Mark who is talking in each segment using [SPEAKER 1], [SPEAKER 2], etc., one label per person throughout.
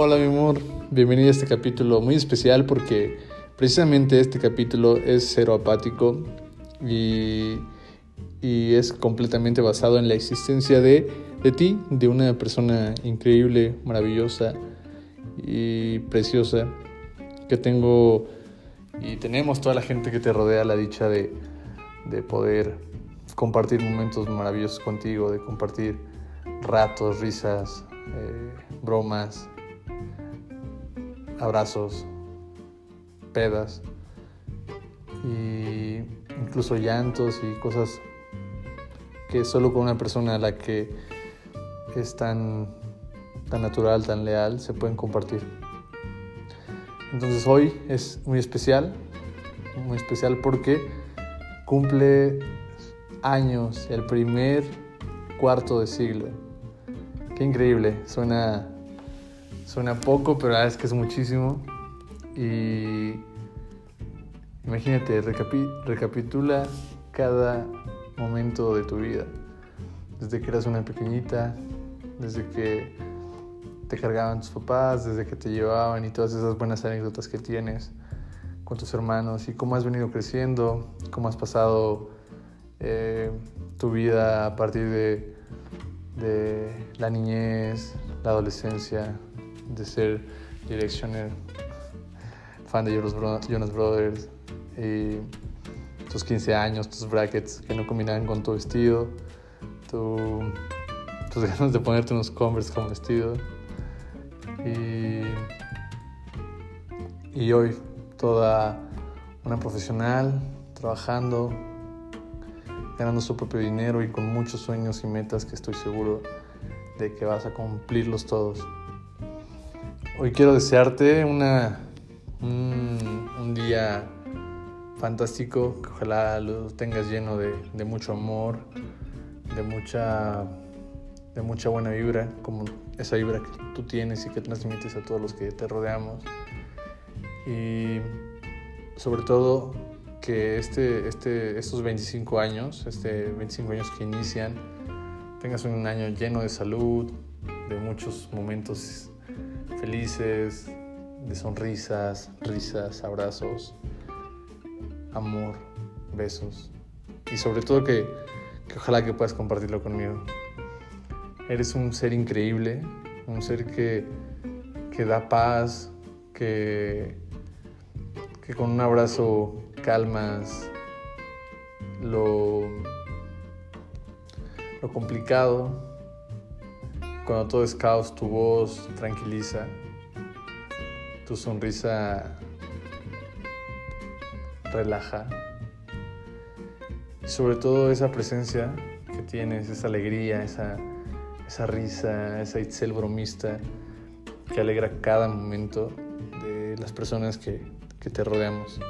[SPEAKER 1] Hola mi amor, bienvenido a este capítulo muy especial porque precisamente este capítulo es cero apático y, y es completamente basado en la existencia de, de ti, de una persona increíble, maravillosa y preciosa que tengo y tenemos toda la gente que te rodea la dicha de, de poder compartir momentos maravillosos contigo, de compartir ratos, risas, eh, bromas, abrazos, pedas y incluso llantos y cosas que solo con una persona a la que es tan, tan natural, tan leal, se pueden compartir. Entonces hoy es muy especial, muy especial porque cumple años, el primer cuarto de siglo. Qué increíble, suena, suena poco, pero la verdad es que es muchísimo. Y imagínate, recapitula cada momento de tu vida, desde que eras una pequeñita, desde que te cargaban tus papás, desde que te llevaban y todas esas buenas anécdotas que tienes con tus hermanos y cómo has venido creciendo, cómo has pasado eh, tu vida a partir de, de, la niñez, la adolescencia, de ser directioner, fan de Jonas Brothers, tus 15 años, tus brackets que no combinaban con tu vestido, tu, tus ganas de ponerte unos Converse como vestido. Y, y hoy toda una profesional trabajando, ganando su propio dinero y con muchos sueños y metas que estoy seguro de que vas a cumplirlos todos. Hoy quiero desearte una, un, día fantástico, que ojalá lo tengas lleno de, de, mucho amor, de mucha, de mucha buena vibra, como esa vibra que tú tienes y que transmites a todos los que te rodeamos. Y sobre todo que este, este, estos 25 años, este 25 años que inician, tengas un año lleno de salud, de muchos momentos felices, de sonrisas, risas, abrazos, amor, besos y sobre todo que, que ojalá que puedas compartirlo conmigo. Eres un ser increíble, un ser que, que da paz, que, que con un abrazo calmas lo, lo complicado. Cuando todo es caos, tu voz tranquiliza, tu sonrisa relaja. Y sobre todo esa presencia que tienes, esa alegría, esa, esa risa, esa Itzel bromista que alegra cada momento de las personas que, que te rodeamos.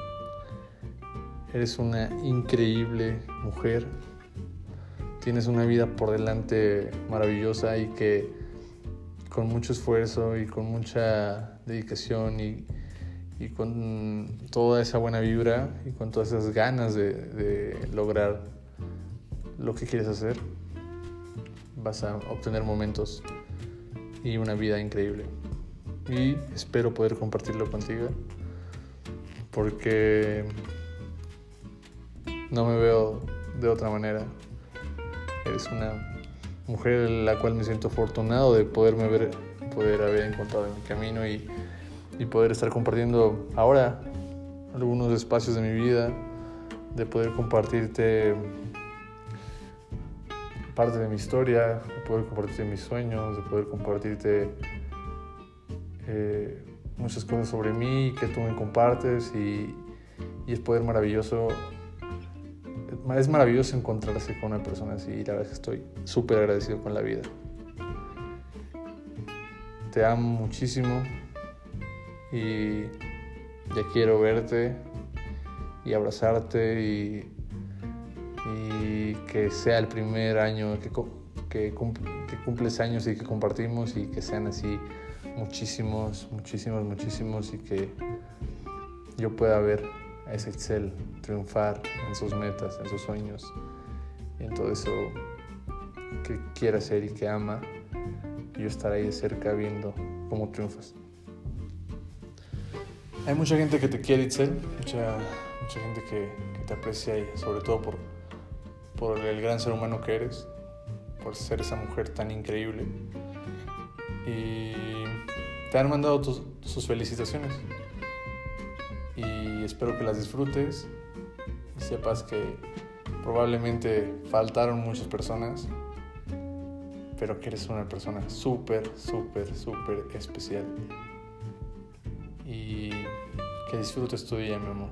[SPEAKER 1] Eres una increíble mujer, tienes una vida por delante maravillosa y que con mucho esfuerzo y con mucha dedicación y, y con toda esa buena vibra y con todas esas ganas de, de lograr lo que quieres hacer, vas a obtener momentos y una vida increíble. Y espero poder compartirlo contigo porque no me veo de otra manera. Eres una mujer la cual me siento afortunado de poderme ver, poder haber encontrado en mi camino y, y poder estar compartiendo ahora algunos espacios de mi vida, de poder compartirte parte de mi historia, de poder compartirte mis sueños, de poder compartirte eh, muchas cosas sobre mí que tú me compartes y, y es poder maravilloso es maravilloso encontrarse con una persona así y la verdad es que estoy súper agradecido con la vida. Te amo muchísimo y ya quiero verte y abrazarte y, que sea el primer año que, que, que cumples años y que compartimos y que sean así muchísimos, muchísimos, muchísimos y que yo pueda ver a ese Excel triunfar en sus metas, en sus sueños en todo eso que quiere hacer y que ama. Yo estar ahí de cerca viendo cómo triunfas. Hay mucha gente que te quiere, Itzel, mucha, mucha gente que, te aprecia y sobre todo por, por el gran ser humano que eres, por ser esa mujer tan increíble. Y te han mandado sus felicitaciones. Espero que las disfrutes y sepas que probablemente faltaron muchas personas, pero que eres una persona súper, súper, súper especial. Y que disfrutes tu día, mi amor.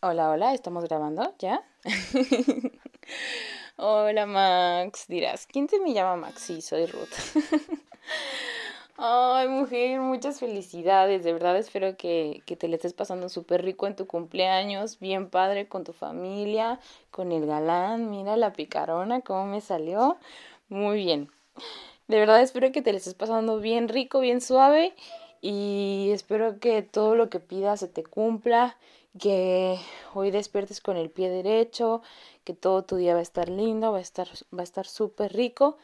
[SPEAKER 2] Hola, hola, ¿estamos grabando ya? hola Max, dirás, ¿quién te me llama Max? Sí, soy Ruth. Ay, mujer, muchas felicidades. De verdad espero que, que te le estés pasando súper rico en tu cumpleaños, bien padre con tu familia, con el galán. Mira la picarona, cómo me salió. Muy bien. De verdad espero que te le estés pasando bien rico, bien suave. Y espero que todo lo que pidas se te cumpla. Que hoy despiertes con el pie derecho. Que todo tu día va a estar lindo, va a estar, va a estar súper rico.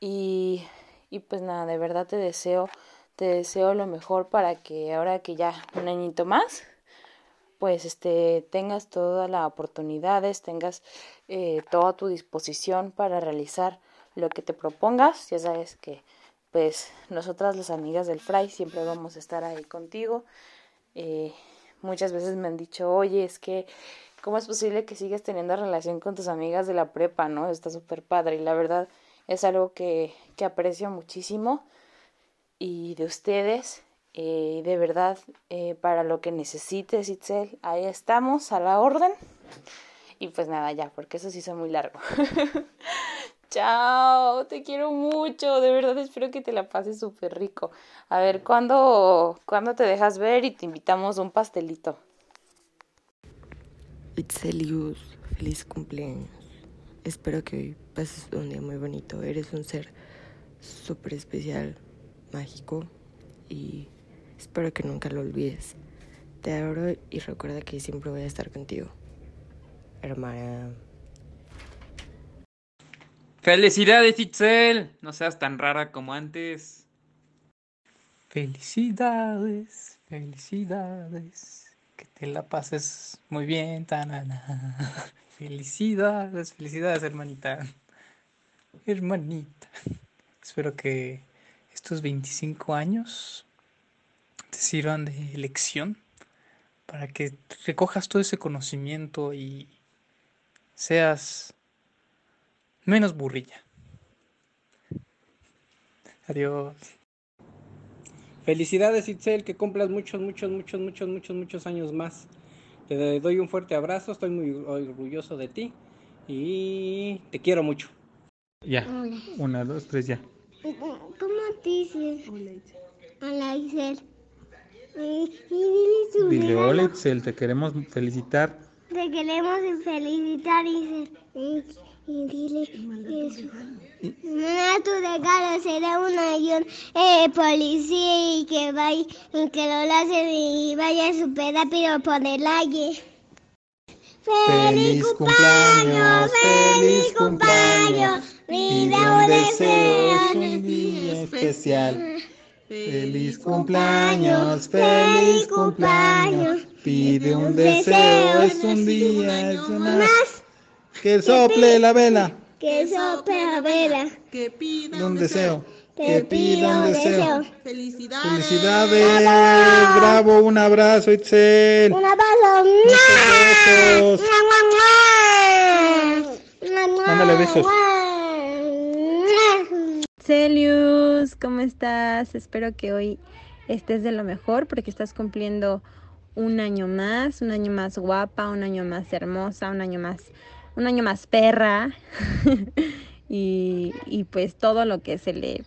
[SPEAKER 2] Y y pues nada, de verdad te deseo, te deseo lo mejor para que ahora que ya un añito más, pues este tengas todas las oportunidades, tengas eh, toda tu disposición para realizar lo que te propongas. Ya sabes que pues nosotras las amigas del Fray siempre vamos a estar ahí contigo. Eh, muchas veces me han dicho, oye, es que, ¿cómo es posible que sigas teniendo relación con tus amigas de la prepa, no? Está súper padre y la verdad es algo que, que aprecio muchísimo y de ustedes. Eh, de verdad, eh, para lo que necesites, Itzel, ahí estamos, a la orden. Y pues nada, ya, porque eso sí hizo muy largo. Chao, te quiero mucho, de verdad espero que te la pases súper rico. A ver, ¿cuándo, ¿cuándo te dejas ver y te invitamos un pastelito?
[SPEAKER 3] Itzelius, feliz cumpleaños. Espero que hoy pases un día muy bonito. Eres un ser súper especial, mágico y espero que nunca lo olvides. Te adoro y recuerda que siempre voy a estar contigo. Hermana.
[SPEAKER 4] Felicidades, Itzel. No seas tan rara como antes.
[SPEAKER 5] Felicidades, felicidades. Que te la pases muy bien, tanana. Felicidades, felicidades, hermanita. Hermanita. Espero que estos 25 años te sirvan de lección para que recojas todo ese conocimiento y seas menos burrilla. Adiós.
[SPEAKER 6] Felicidades Itzel, que cumplas muchos, muchos, muchos, muchos, muchos, muchos años más. Te doy un fuerte abrazo, estoy muy orgulloso de ti y te quiero mucho.
[SPEAKER 5] Ya, una, dos, tres, ya.
[SPEAKER 7] ¿Cómo te dices? Hola Itzel.
[SPEAKER 5] Dile hola Itzel, te queremos felicitar.
[SPEAKER 7] Te queremos felicitar Itzel. Y dile eso. No, tu regalo será un avión eh, policía y que vaya, y que lo lancen y vaya súper rápido por el aire.
[SPEAKER 5] ¡Feliz cumpleaños! ¡Feliz cumpleaños! Pide un deseo, un día especial. ¡Feliz cumpleaños! ¡Feliz cumpleaños! Pide un deseo, es un día más. Que sople la vela.
[SPEAKER 7] Que sople la vela.
[SPEAKER 8] Que pida
[SPEAKER 5] un deseo. Que pida un deseo.
[SPEAKER 8] Felicidades.
[SPEAKER 5] Felicidades. Bravo, un abrazo, Itzel.
[SPEAKER 7] Un abrazo.
[SPEAKER 5] Muchos besos. Mándale besos.
[SPEAKER 9] Celius, ¿cómo estás? Espero que hoy estés de lo mejor porque estás cumpliendo un año más, un año más guapa, un año más hermosa, un año más un año más perra y, y, pues todo lo que se le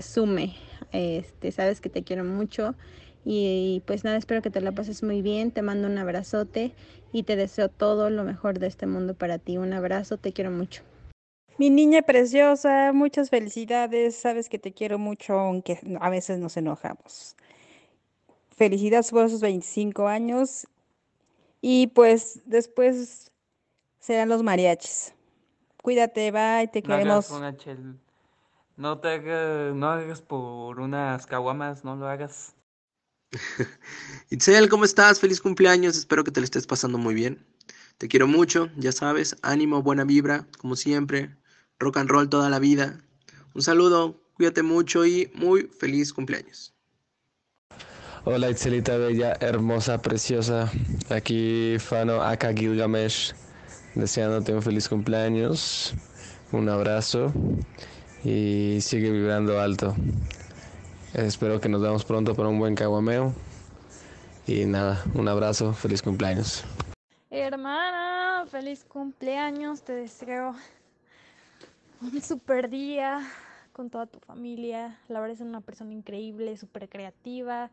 [SPEAKER 9] sume. Este, sabes que te quiero mucho y, y, pues nada, espero que te la pases muy bien. Te mando un abrazote y te deseo todo lo mejor de este mundo para ti. Un abrazo, te quiero mucho.
[SPEAKER 10] Mi niña preciosa, muchas felicidades. Sabes que te quiero mucho, aunque a veces nos enojamos. Felicidades por esos 25 años. Y pues después serán los mariachis. Cuídate, bye, te
[SPEAKER 4] No hagas
[SPEAKER 10] queremos.
[SPEAKER 4] una chel... No te hagas, no hagas por unas caguamas, no lo hagas.
[SPEAKER 8] Itzel, ¿cómo estás? Feliz cumpleaños, espero que te lo estés pasando muy bien. Te quiero mucho, ya sabes, ánimo, buena vibra, como siempre, rock and roll toda la vida. Un saludo, cuídate mucho y muy feliz cumpleaños.
[SPEAKER 11] Hola Itzelita bella, hermosa, preciosa. Aquí Fano Aka Gilgamesh, deseándote un feliz cumpleaños, un abrazo y sigue vibrando alto. Espero que nos veamos pronto para un buen caguameo. Y nada, un abrazo, feliz cumpleaños.
[SPEAKER 12] Hermana, feliz cumpleaños, te deseo un super día con toda tu familia. La verdad es una persona increíble, súper creativa.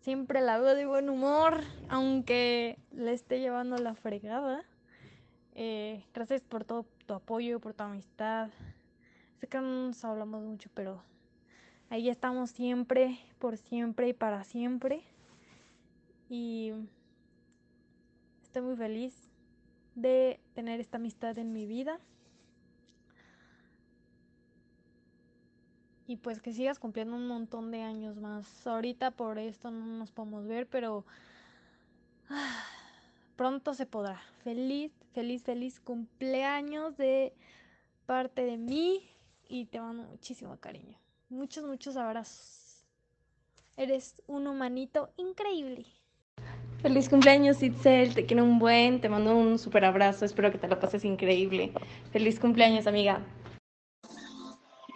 [SPEAKER 12] Siempre la veo de buen humor, aunque le esté llevando la fregada. Eh, gracias por todo tu apoyo, por tu amistad. Sé que no nos hablamos mucho, pero ahí estamos siempre, por siempre y para siempre. Y estoy muy feliz de tener esta amistad en mi vida. Y pues que sigas cumpliendo un montón de años más. Ahorita por esto no nos podemos ver, pero ah, pronto se podrá. Feliz, feliz, feliz cumpleaños de parte de mí y te mando muchísimo cariño. Muchos, muchos abrazos. Eres un humanito increíble.
[SPEAKER 13] Feliz cumpleaños, Itzel. Te quiero un buen. Te mando un super abrazo. Espero que te lo pases increíble. Feliz cumpleaños, amiga.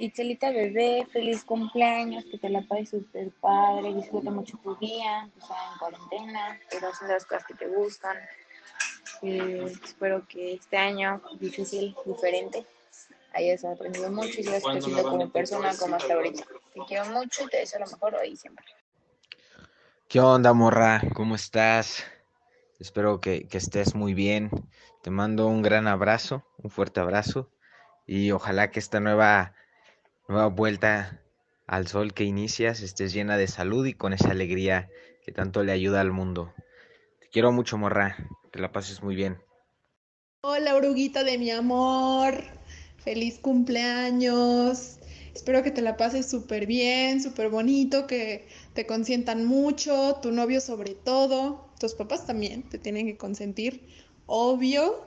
[SPEAKER 2] Itzelita bebé, feliz cumpleaños, que te la pases súper padre, disfruta mucho tu día, o sea, en cuarentena, pero haciendo las cosas que te gustan. Eh, espero que este año difícil, diferente, hayas aprendido mucho y sigas creciendo como persona como hasta ahorita. Te quiero mucho y te deseo lo mejor hoy y siempre.
[SPEAKER 14] ¿Qué onda, morra? ¿Cómo estás? Espero que, que estés muy bien. Te mando un gran abrazo, un fuerte abrazo y ojalá que esta nueva, nueva vuelta al sol que inicias estés llena de salud y con esa alegría que tanto le ayuda al mundo. Te quiero mucho, morra. Que la pases muy bien.
[SPEAKER 15] Hola, oruguita de mi amor. Feliz cumpleaños. Espero que te la pases súper bien, súper bonito, que te consientan mucho, tu novio sobre todo, tus papás también te tienen que consentir, obvio.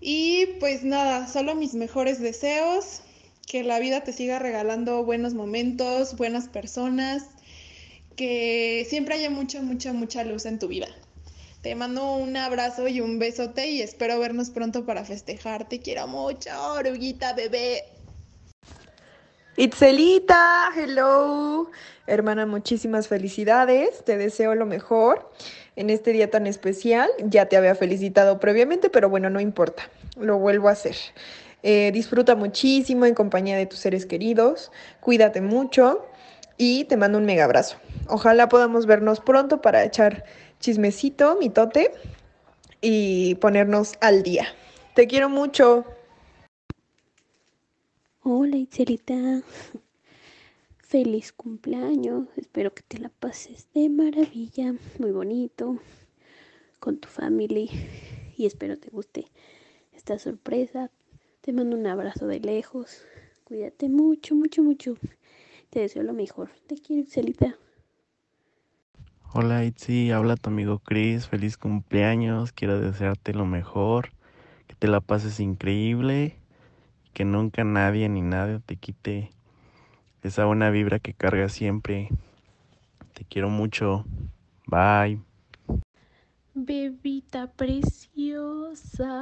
[SPEAKER 15] Y pues nada, solo mis mejores deseos, que la vida te siga regalando buenos momentos, buenas personas, que siempre haya mucha, mucha, mucha luz en tu vida. Te mando un abrazo y un besote y espero vernos pronto para festejar. Te quiero mucho, oruguita bebé.
[SPEAKER 3] Itzelita, hello. Hermana, muchísimas felicidades. Te deseo lo mejor en este día tan especial. Ya te había felicitado previamente, pero bueno, no importa. Lo vuelvo a hacer. Eh, disfruta muchísimo en compañía de tus seres queridos. Cuídate mucho y te mando un mega abrazo. Ojalá podamos vernos pronto para echar chismecito, mitote y ponernos al día. Te quiero mucho.
[SPEAKER 16] Hola Itzelita, feliz cumpleaños, espero que te la pases de maravilla, muy bonito, con tu familia y espero te guste esta sorpresa. Te mando un abrazo de lejos, cuídate mucho, mucho, mucho, te deseo lo mejor, te quiero Itzelita.
[SPEAKER 17] Hola Itzi, habla tu amigo Chris, feliz cumpleaños, quiero desearte lo mejor, que te la pases increíble que nunca nadie ni nada te quite esa buena vibra que cargas siempre. Te quiero mucho. Bye.
[SPEAKER 12] Bebita preciosa.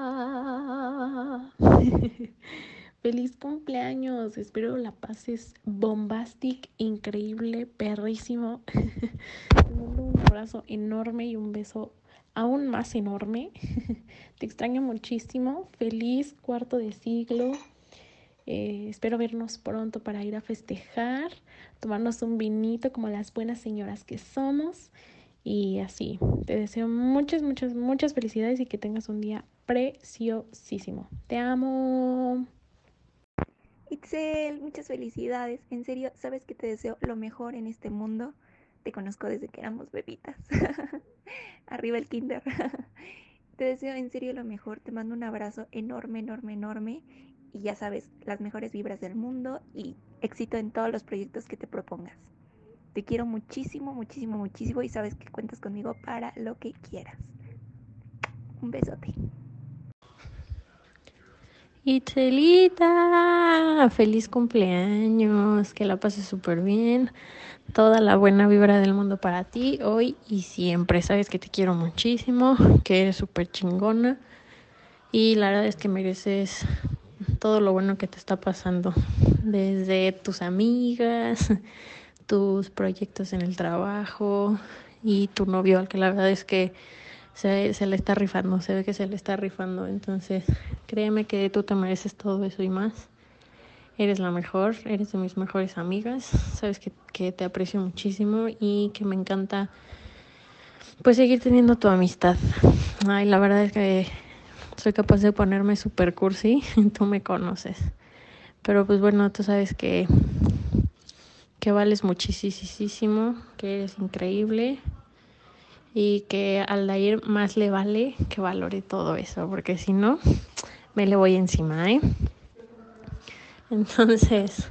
[SPEAKER 12] Feliz cumpleaños. Espero la pases bombastic, increíble, perrísimo. Te mando un abrazo enorme y un beso aún más enorme. Te extraño muchísimo. Feliz cuarto de siglo. Eh, espero vernos pronto para ir a festejar, tomarnos un vinito como las buenas señoras que somos. Y así, te deseo muchas, muchas, muchas felicidades y que tengas un día preciosísimo. Te amo.
[SPEAKER 18] Itzel, muchas felicidades. En serio, sabes que te deseo lo mejor en este mundo. Te conozco desde que éramos bebitas. Arriba el kinder. Te deseo en serio lo mejor, te mando un abrazo enorme, enorme, enorme y ya sabes, las mejores vibras del mundo y éxito en todos los proyectos que te propongas. Te quiero muchísimo, muchísimo, muchísimo y sabes que cuentas conmigo para lo que quieras. Un besote.
[SPEAKER 9] Itzelita, feliz cumpleaños, que la pases súper bien, toda la buena vibra del mundo para ti hoy y siempre. Sabes que te quiero muchísimo, que eres súper chingona y la verdad es que mereces todo lo bueno que te está pasando, desde tus amigas, tus proyectos en el trabajo y tu novio, al que la verdad es que se, le está rifando, se ve que se le está rifando. Entonces, créeme que tú te mereces todo eso y más. Eres la mejor, eres de mis mejores amigas, sabes que, que te aprecio muchísimo y que me encanta pues seguir teniendo tu amistad. Ay, la verdad es que soy capaz de ponerme super cursi, tú me conoces. Pero pues bueno, tú sabes que que vales muchísimo, que eres increíble y que al ir más le vale que valore todo eso, porque si no, me le voy encima, ¿eh? Entonces,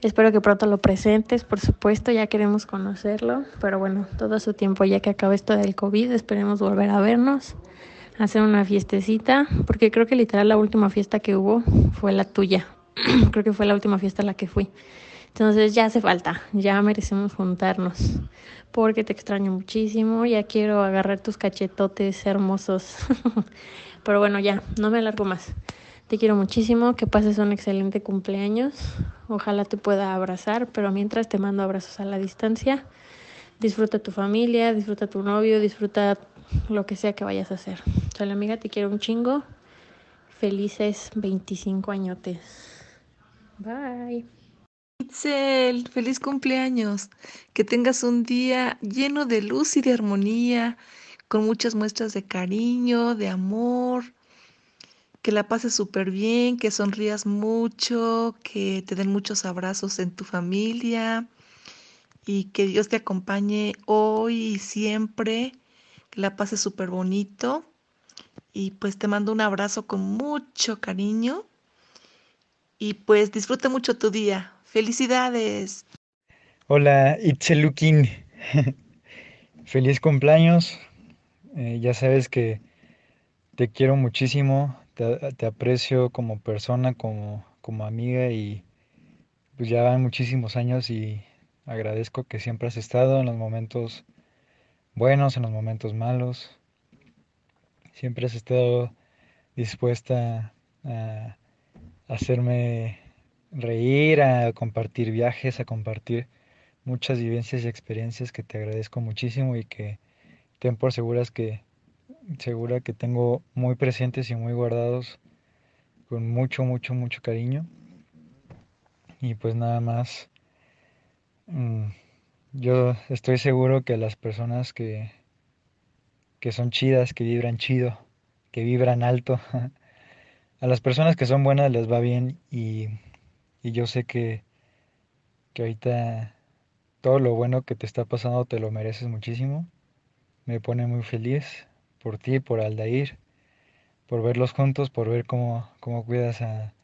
[SPEAKER 9] espero que pronto lo presentes, por supuesto, ya queremos conocerlo, pero bueno, todo su tiempo ya que acabe esto del COVID, esperemos volver a vernos, hacer una fiestecita, porque creo que literal la última fiesta que hubo fue la tuya, creo que fue la última fiesta a la que fui. Entonces ya hace falta, ya merecemos juntarnos, porque te extraño muchísimo, ya quiero agarrar tus cachetotes hermosos. Pero bueno, ya, no me alargo más. Te quiero muchísimo, que pases un excelente cumpleaños. Ojalá te pueda abrazar, pero mientras te mando abrazos a la distancia. Disfruta tu familia, disfruta tu novio, disfruta lo que sea que vayas a hacer. Sale amiga, te quiero un chingo. Felices 25 añotes. Bye.
[SPEAKER 19] Itzel, feliz cumpleaños. Que tengas un día lleno de luz y de armonía, con muchas muestras de cariño, de amor. Que la pases súper bien, que sonrías mucho, que te den muchos abrazos en tu familia y que Dios te acompañe hoy y siempre. Que la pases súper bonito. Y pues te mando un abrazo con mucho cariño. Y pues disfruta mucho tu día. Felicidades.
[SPEAKER 20] Hola, Itzelukin. Feliz cumpleaños. Eh, ya sabes que te quiero muchísimo, te, te aprecio como persona, como, como amiga y pues ya van muchísimos años y agradezco que siempre has estado en los momentos buenos, en los momentos malos. Siempre has estado dispuesta a hacerme reír, a compartir viajes, a compartir muchas vivencias y experiencias que te agradezco muchísimo y que ten por seguras que segura que tengo muy presentes y muy guardados con mucho, mucho, mucho cariño. Y pues nada más, mm, yo estoy seguro que las personas que, que son chidas, que vibran chido, que vibran alto, a las personas que son buenas les va bien y y yo sé que, que ahorita todo lo bueno que te está pasando te lo mereces muchísimo. Me pone muy feliz por ti, por Aldair, por verlos juntos, por ver cómo, cómo cuidas a,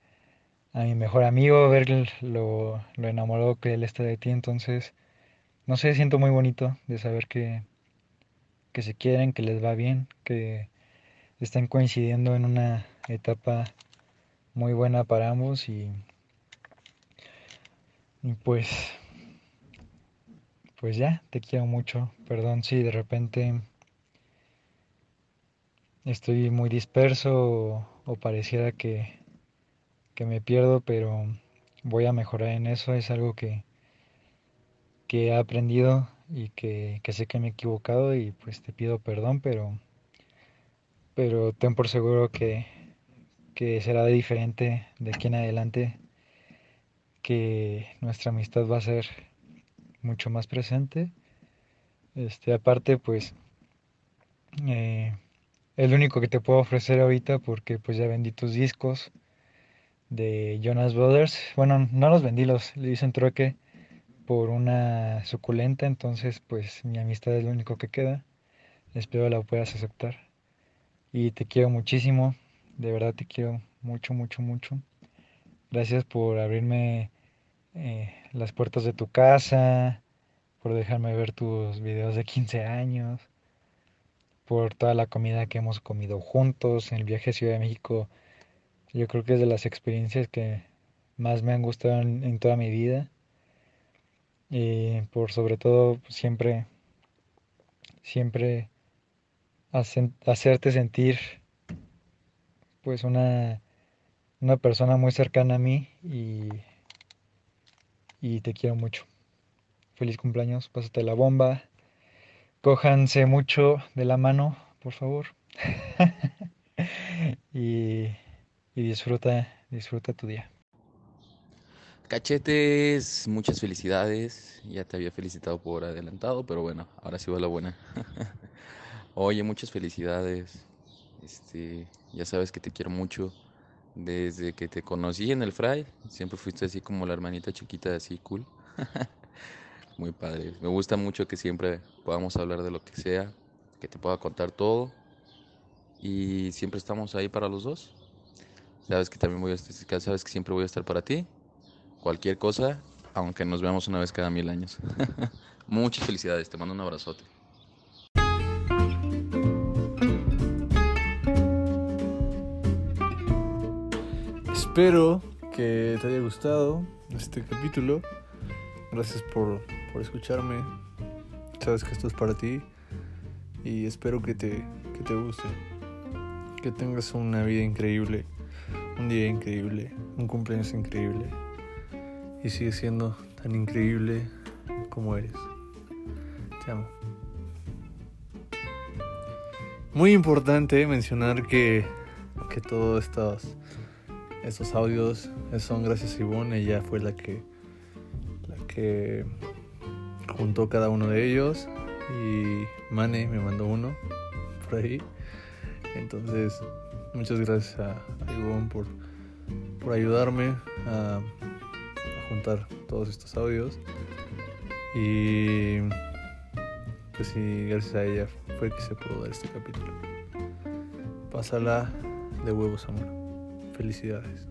[SPEAKER 20] a mi mejor amigo, ver lo, lo enamorado que él está de ti. Entonces, no sé, siento muy bonito de saber que, que se quieren, que les va bien, que están coincidiendo en una etapa muy buena para ambos y y pues, pues ya, te quiero mucho. Perdón si de repente estoy muy disperso o, pareciera que, que me pierdo, pero voy a mejorar en eso. Es algo que, que he aprendido y que, que sé que me he equivocado y pues te pido perdón, pero, pero ten por seguro que, que será diferente de aquí en adelante que nuestra amistad va a ser mucho más presente. Este, aparte, pues, eh, es lo único que te puedo ofrecer ahorita porque pues ya vendí tus discos de Jonas Brothers. Bueno, no los vendí, los le hice un trueque por una suculenta, entonces pues mi amistad es lo único que queda. Espero la puedas aceptar. y te quiero muchísimo. De verdad te quiero mucho, mucho, mucho. Gracias por abrirme eh, las puertas de tu casa, por dejarme ver tus videos de 15 años, por toda la comida que hemos comido juntos en el viaje a Ciudad de México. Yo creo que es de las experiencias que más me han gustado en, toda mi vida. Y por sobre todo siempre, siempre hacerte sentir pues una, una persona muy cercana a mí y, y te quiero mucho. Feliz cumpleaños, pásate la bomba. Cójanse mucho de la mano, por favor. y, y disfruta, disfruta tu día.
[SPEAKER 21] Cachetes, muchas felicidades. Ya te había felicitado por adelantado, pero bueno, ahora sí va la buena. Oye, muchas felicidades. Este, ya sabes que te quiero mucho. Desde que te conocí en el Fray, siempre fuiste así como la hermanita chiquita, así cool. Muy padre. Me gusta mucho que siempre podamos hablar de lo que sea, que te pueda contar todo. Y siempre estamos ahí para los dos. Sabes que también voy a estar, sabes que siempre voy a estar para ti. Cualquier cosa, aunque nos veamos una vez cada mil años. Muchas felicidades, te mando un abrazote.
[SPEAKER 1] Espero que te haya gustado este capítulo. Gracias por, escucharme. Sabes que esto es para ti. Y espero que te, que te guste. Que tengas una vida increíble. Un día increíble. Un cumpleaños increíble. Y sigue siendo tan increíble como eres. Te amo. Muy importante mencionar que, que todos estos estos audios son gracias a Ivonne, ella fue la que, la que juntó cada uno de ellos y Mane me mandó uno por ahí. Entonces, muchas gracias a, Ivonne por, por ayudarme a, juntar todos estos audios. Y pues sí, gracias a ella fue que se pudo dar este capítulo. Pásala de huevos, amor. Felicidades.